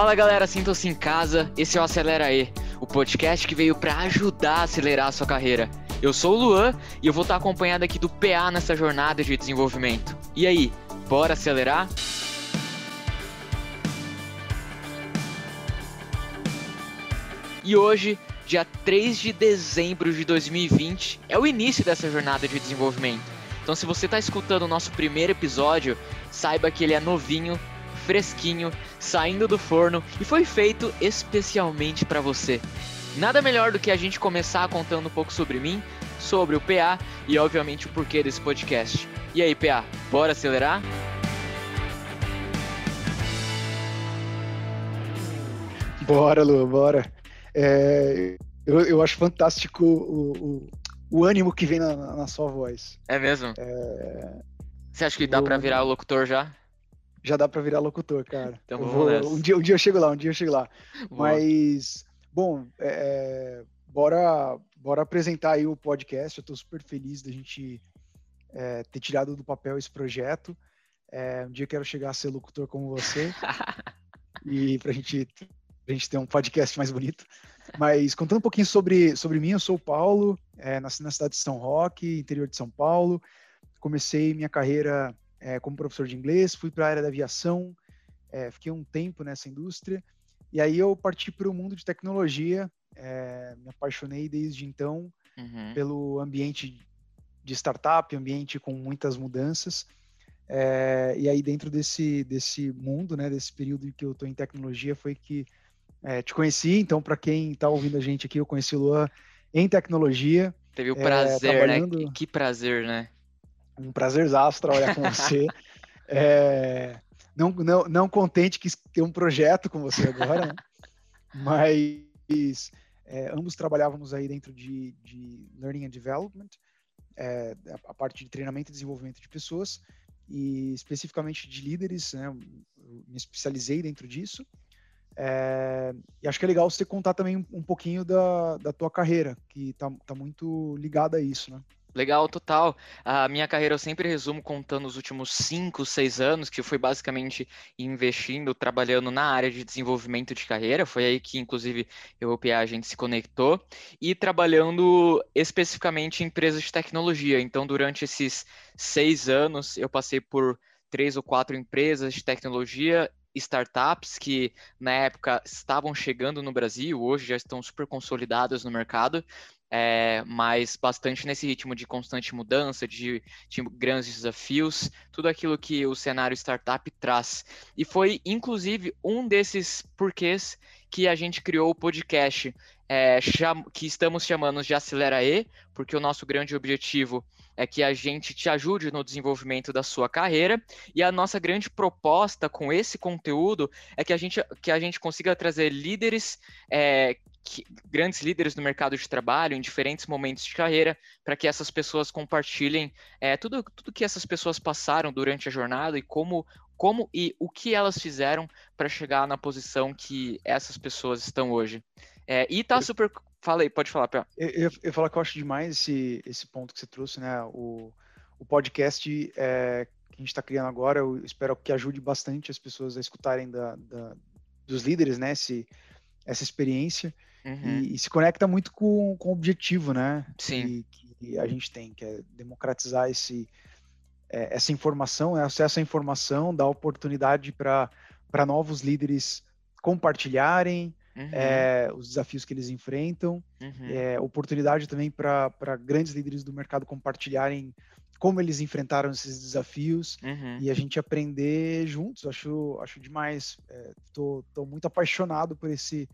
Fala galera, sintam-se em casa. Esse é o Acelera E, o podcast que veio para ajudar a acelerar a sua carreira. Eu sou o Luan e eu vou estar acompanhado aqui do PA nessa jornada de desenvolvimento. E aí, bora acelerar? E hoje, dia 3 de dezembro de 2020, é o início dessa jornada de desenvolvimento. Então, se você está escutando o nosso primeiro episódio, saiba que ele é novinho, fresquinho, saindo do forno e foi feito especialmente para você. Nada melhor do que a gente começar contando um pouco sobre mim, sobre o PA e, obviamente, o porquê desse podcast. E aí, PA, bora acelerar? Bora, Lu, bora. É, eu, eu acho fantástico o, o, o ânimo que vem na, na, sua voz. É mesmo? É... Você acha que dá para virar o locutor já? Já dá para virar locutor, cara. Então vou, um, dia, um dia eu chego lá, um dia eu chego lá. Boa. Mas, bom, é, é, bora, bora apresentar aí o podcast. Eu estou super feliz da gente é, ter tirado do papel esse projeto. É, um dia eu quero chegar a ser locutor como você. e pra gente, pra gente ter um podcast mais bonito. Mas contando um pouquinho sobre, sobre mim, eu sou o Paulo, é, nasci na cidade de São Roque, interior de São Paulo. Comecei minha carreira é, como professor de inglês, fui para a área da aviação, é, fiquei um tempo nessa indústria. E aí eu parti para o mundo de tecnologia, é, me apaixonei desde então uhum. pelo ambiente de startup, ambiente com muitas mudanças. E aí dentro desse, desse mundo, né, desse período que eu estou em tecnologia, foi que te conheci, então, para quem está ouvindo a gente aqui, eu conheci o Luan em tecnologia. Teve o prazer, né? Que prazer, né? Um prazerzaço trabalhar com você. é, não, não, não contente que ter um projeto com você agora, né? mas é, ambos trabalhávamos aí dentro de, de Learning and Development, é, a parte de treinamento e desenvolvimento de pessoas, e especificamente de líderes, né? Me especializei dentro disso. É, e acho que é legal você contar também um pouquinho da, da tua carreira, que tá, tá muito ligada a isso, né? Legal, total. A minha carreira eu sempre resumo contando os últimos 5, 6 anos, que foi basicamente investindo, trabalhando na área de desenvolvimento de carreira. Foi aí que, inclusive, eu e a gente se conectou. E trabalhando especificamente em empresas de tecnologia. Então, durante esses seis anos, eu passei por três ou quatro empresas de tecnologia startups que na época estavam chegando no Brasil, hoje já estão super consolidadas no mercado, é, mas bastante nesse ritmo de constante mudança, de, de, grandes desafios, tudo aquilo que o cenário startup traz. E foi, inclusive, um desses porquês que a gente criou o podcast é, que estamos chamando de Acelera E, porque o nosso grande objetivo é que a gente te ajude no desenvolvimento da sua carreira e a nossa grande proposta com esse conteúdo é que a gente, que a gente consiga trazer líderes é, que, grandes líderes no mercado de trabalho em diferentes momentos de carreira, para que essas pessoas compartilhem é, tudo, tudo que essas pessoas passaram durante a jornada e como, como e o que elas fizeram para chegar na posição que essas pessoas estão hoje. É, e tá super. Fala aí, pode falar, Pé. Eu, eu, eu falo que eu acho demais esse, esse ponto que você trouxe, né? O, o podcast é, que a gente está criando agora, eu espero que ajude bastante as pessoas a escutarem da, da dos líderes, né? Esse, essa experiência. Uhum. E, e, se conecta muito com, com o objetivo, né? Sim. Que, que a gente tem, que é democratizar esse, é, essa informação, é acesso à informação, dar oportunidade para novos líderes compartilharem uhum. é, os desafios que eles enfrentam, uhum. é, oportunidade também para grandes líderes do mercado compartilharem como eles enfrentaram esses desafios uhum. e a gente aprender juntos. Acho, acho demais. Estou é, muito apaixonado por esse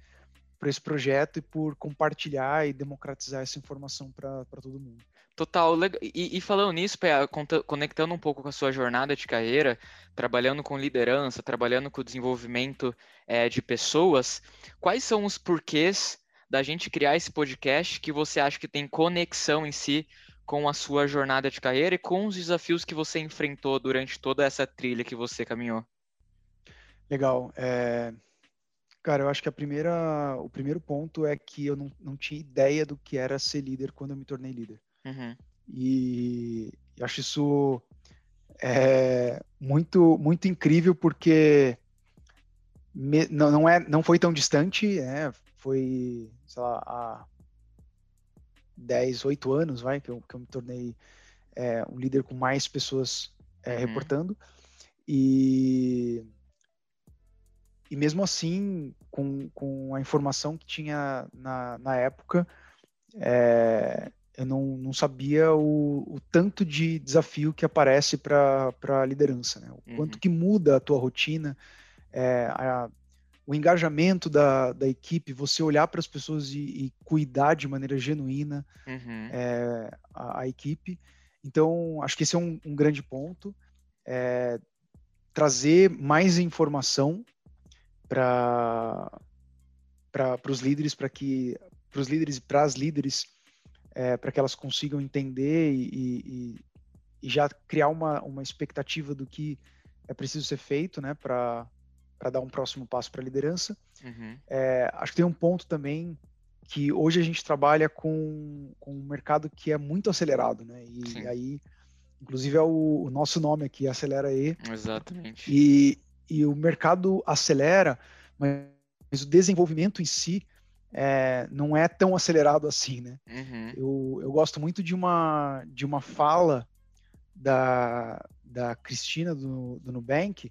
por esse projeto e por compartilhar e democratizar essa informação para todo mundo. Total. E, e falando nisso, Pé, conectando um pouco com a sua jornada de carreira, trabalhando com liderança, trabalhando com o desenvolvimento é, de pessoas, quais são os porquês da gente criar esse podcast que você acha que tem conexão em si com a sua jornada de carreira e com os desafios que você enfrentou durante toda essa trilha que você caminhou? Legal. É, Cara, eu acho que a primeira, o primeiro ponto é que eu não, não tinha ideia do que era ser líder quando eu me tornei líder. Uhum. E acho isso é, muito, muito incrível porque me, não, não, é, não foi tão distante, né? Foi, sei lá, há 10, 8 anos, vai, que eu, que eu me tornei é, um líder com mais pessoas é, uhum. reportando. E, e mesmo assim, com, com a informação que tinha na, na época, é, eu não, não sabia o, o, tanto de desafio que aparece para a liderança, né? o uhum. quanto que muda a tua rotina, é, a, o engajamento da, da equipe, você olhar para as pessoas e, e, cuidar de maneira genuína uhum. é, a, a, equipe. Então, acho que esse é um, um grande ponto. É, trazer mais informação para os líderes, para que para os líderes e para as líderes, é, para que elas consigam entender e, e, e, já criar uma, uma expectativa do que é preciso ser feito, né, para dar um próximo passo para a liderança. Uhum. É, acho que tem um ponto também que hoje a gente trabalha com, com um mercado que é muito acelerado, né, e Sim. aí, inclusive é o, o, nosso nome aqui, Acelera E. Exatamente. E, e o mercado acelera, mas o desenvolvimento em si é, não é tão acelerado assim, né? Uhum. Eu, eu gosto muito de uma, de uma fala da, da Cristina do, do Nubank,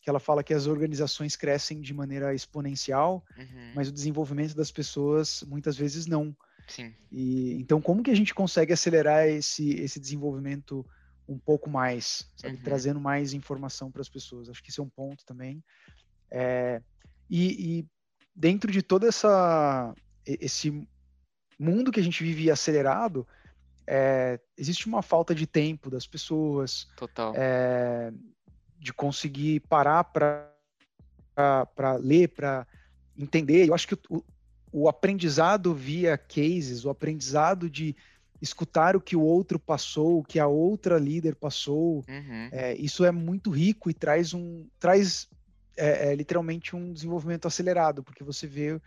que ela fala que as organizações crescem de maneira exponencial, uhum. mas o desenvolvimento das pessoas muitas vezes não. Sim. E, então, como que a gente consegue acelerar esse, esse desenvolvimento um pouco mais, sabe? Uhum. trazendo mais informação para as pessoas? Acho que esse é um ponto também. É, e, e dentro de todo essa, esse mundo que a gente vive acelerado, é, existe uma falta de tempo das pessoas. Total. É, de conseguir parar para ler, para entender. Eu acho que o, o aprendizado via cases, o aprendizado de escutar o que o outro passou, o que a outra líder passou, uhum. é, isso é muito rico e traz um traz é, é, literalmente um desenvolvimento acelerado, porque você vê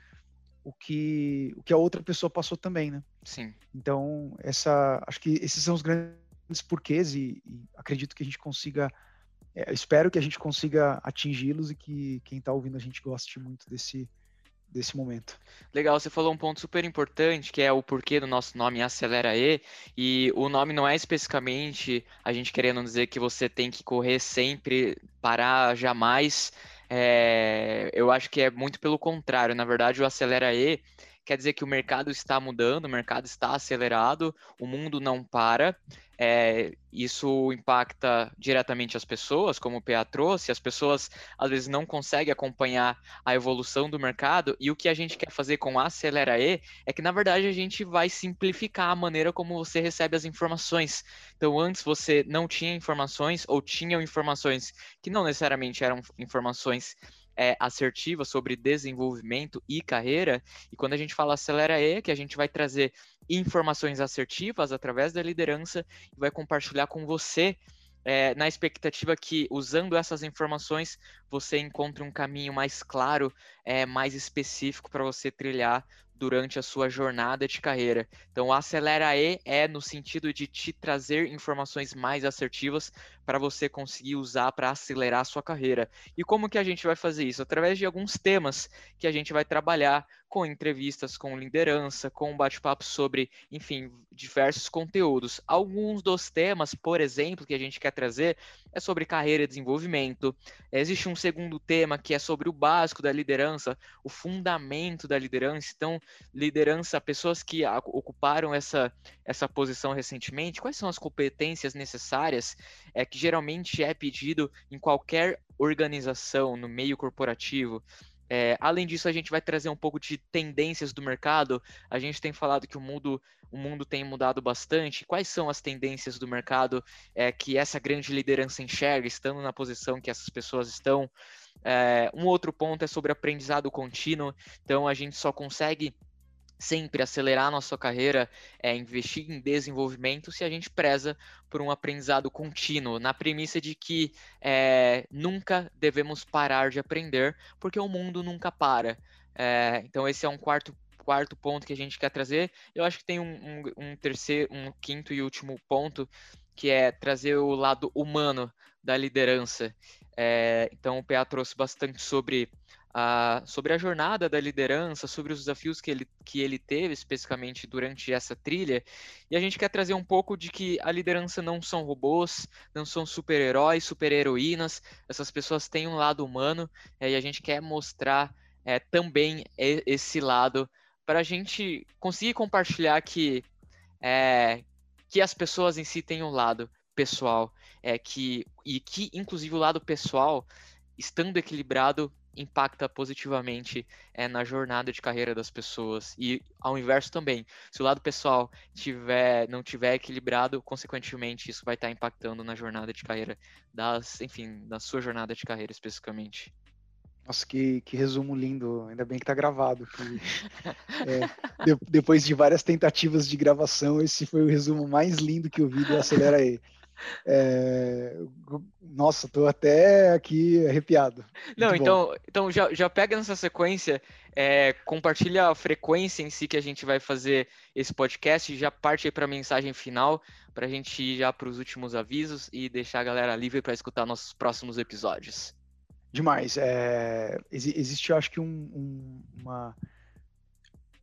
o que, o que a outra pessoa passou também, né? Sim. Então, essa, acho que esses são os grandes porquês e, e acredito que a gente consiga, é, espero que a gente consiga atingi-los e que quem está ouvindo a gente goste muito desse, desse momento. Legal, você falou um ponto super importante, que é o porquê do nosso nome Acelera E, e o nome não é especificamente a gente querendo dizer que você tem que correr sempre, parar jamais, é, eu acho que é muito pelo contrário. Na verdade, o Acelera E quer dizer que o mercado está mudando, o mercado está acelerado, o mundo não para. É, isso impacta diretamente as pessoas, como o PA trouxe, as pessoas às vezes não conseguem acompanhar a evolução do mercado, e o que a gente quer fazer com Acelera E é que, na verdade, a gente vai simplificar a maneira como você recebe as informações. Então, antes você não tinha informações, ou tinham informações que não necessariamente eram informações é, assertiva sobre desenvolvimento e carreira. E quando a gente fala acelera E, que a gente vai trazer informações assertivas através da liderança e vai compartilhar com você é, na expectativa que, usando essas informações, você encontre um caminho mais claro, é, mais específico para você trilhar durante a sua jornada de carreira. Então, Acelera E é no sentido de te trazer informações mais assertivas para você conseguir usar para acelerar a sua carreira. E como que a gente vai fazer isso? Através de alguns temas que a gente vai trabalhar com entrevistas com liderança, com bate-papo sobre, enfim, diversos conteúdos. Alguns dos temas, por exemplo, que a gente quer trazer é sobre carreira e desenvolvimento. Existe um segundo tema que é sobre o básico da liderança, o fundamento da liderança. Então, liderança, pessoas que ocuparam essa, essa posição recentemente, quais são as competências necessárias é, que geralmente é pedido em qualquer organização, no meio corporativo. É, além disso, a gente vai trazer um pouco de tendências do mercado. A gente tem falado que o mundo, o mundo tem mudado bastante. Quais são as tendências do mercado é, que essa grande liderança enxerga, estando na posição que essas pessoas estão? É, um outro ponto é sobre aprendizado contínuo. Então, a gente só consegue sempre acelerar a nossa carreira, é, investir em desenvolvimento se a gente preza por um aprendizado contínuo, na premissa de que é, nunca devemos parar de aprender, porque o mundo nunca para. É, então esse é um quarto quarto ponto que a gente quer trazer. Eu acho que tem um, um, um terceiro, um quinto e último ponto que é trazer o lado humano da liderança. É, então o PA trouxe bastante sobre sobre a jornada da liderança, sobre os desafios que ele, que ele teve especificamente durante essa trilha. E a gente quer trazer um pouco de que a liderança não são robôs, não são super-heróis, super-heroínas, essas pessoas têm um lado humano é, e a gente quer mostrar é, também esse lado para a gente conseguir compartilhar que, é, que as pessoas em si têm um lado pessoal, é que e que inclusive o lado pessoal, estando equilibrado, impacta positivamente é, na jornada de carreira das pessoas e ao inverso também. Se o lado pessoal tiver não tiver equilibrado, consequentemente isso vai estar impactando na jornada de carreira das, enfim, na sua jornada de carreira especificamente. Nossa, que, que resumo lindo. Ainda bem que tá gravado. Que, é, de, depois de várias tentativas de gravação, esse foi o resumo mais lindo que eu vi do Acelera aí. É, nossa, tô até aqui arrepiado. Não, então, então já, já pega nessa sequência, é, compartilha a frequência em si que a gente vai fazer esse podcast e já parte aí para a mensagem final, para a gente ir já para os últimos avisos e deixar a galera livre para escutar nossos próximos episódios. Demais. É, existe, eu acho que, um, um, uma,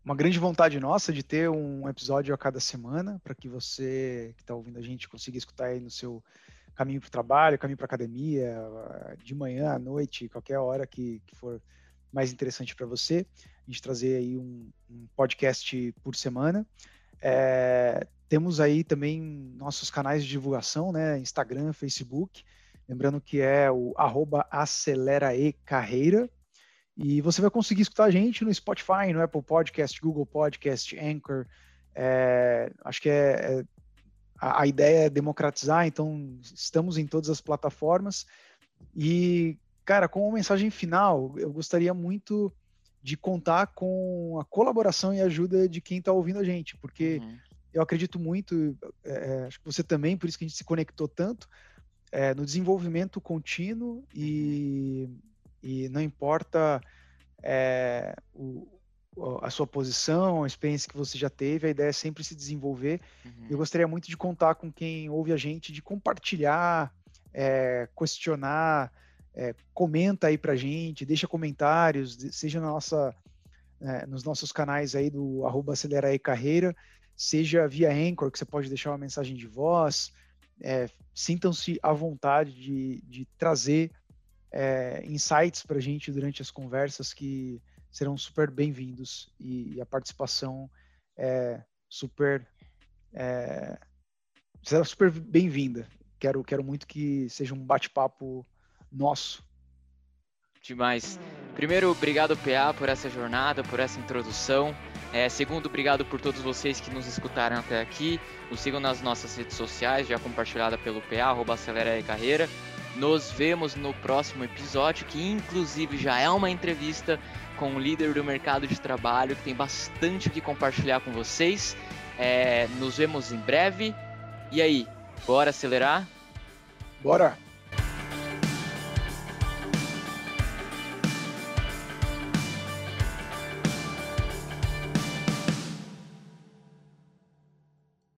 uma grande vontade nossa de ter um episódio a cada semana, para que você que está ouvindo a gente consiga escutar aí no seu caminho para o trabalho, caminho para academia, de manhã, à noite, qualquer hora que, que for mais interessante para você. A gente trazer aí um, um podcast por semana. É, temos aí também nossos canais de divulgação, né? Instagram, Facebook. Lembrando que é o arroba aceleraecarreira. E você vai conseguir escutar a gente no Spotify, no Apple Podcast, Google Podcast, Anchor. É, acho que é, é a, a, ideia é democratizar, então estamos em todas as plataformas. E, cara, como mensagem final, eu gostaria muito de contar com a colaboração e ajuda de quem está ouvindo a gente, porque uhum. eu acredito muito, é, é, acho que você também, por isso que a gente se conectou tanto, é, no desenvolvimento contínuo e, e não importa é, o, a sua posição, a experiência que você já teve, a ideia é sempre se desenvolver. Uhum. Eu gostaria muito de contar com quem ouve a gente, de compartilhar, é, questionar, é, comenta aí pra gente, deixa comentários, seja na nossa, é, nos nossos canais aí do arroba Acelera Carreira, seja via Anchor, que você pode deixar uma mensagem de voz, é, sintam-se à vontade de, de trazer é, insights para a gente durante as conversas que serão super bem-vindos e, e, a participação é super é, será super bem-vinda. Quero, quero muito que seja um bate-papo nosso Demais. Primeiro, obrigado, PA, por essa jornada, por essa introdução. É, segundo, obrigado por todos vocês que nos escutaram até aqui. Nos sigam nas nossas redes sociais, já compartilhada pelo PA, arroba Acelera Carreira. Nos vemos no próximo episódio, que inclusive já é uma entrevista com o líder do mercado de trabalho, que tem bastante o que compartilhar com vocês. É, nos vemos em breve. E aí, bora acelerar? Bora!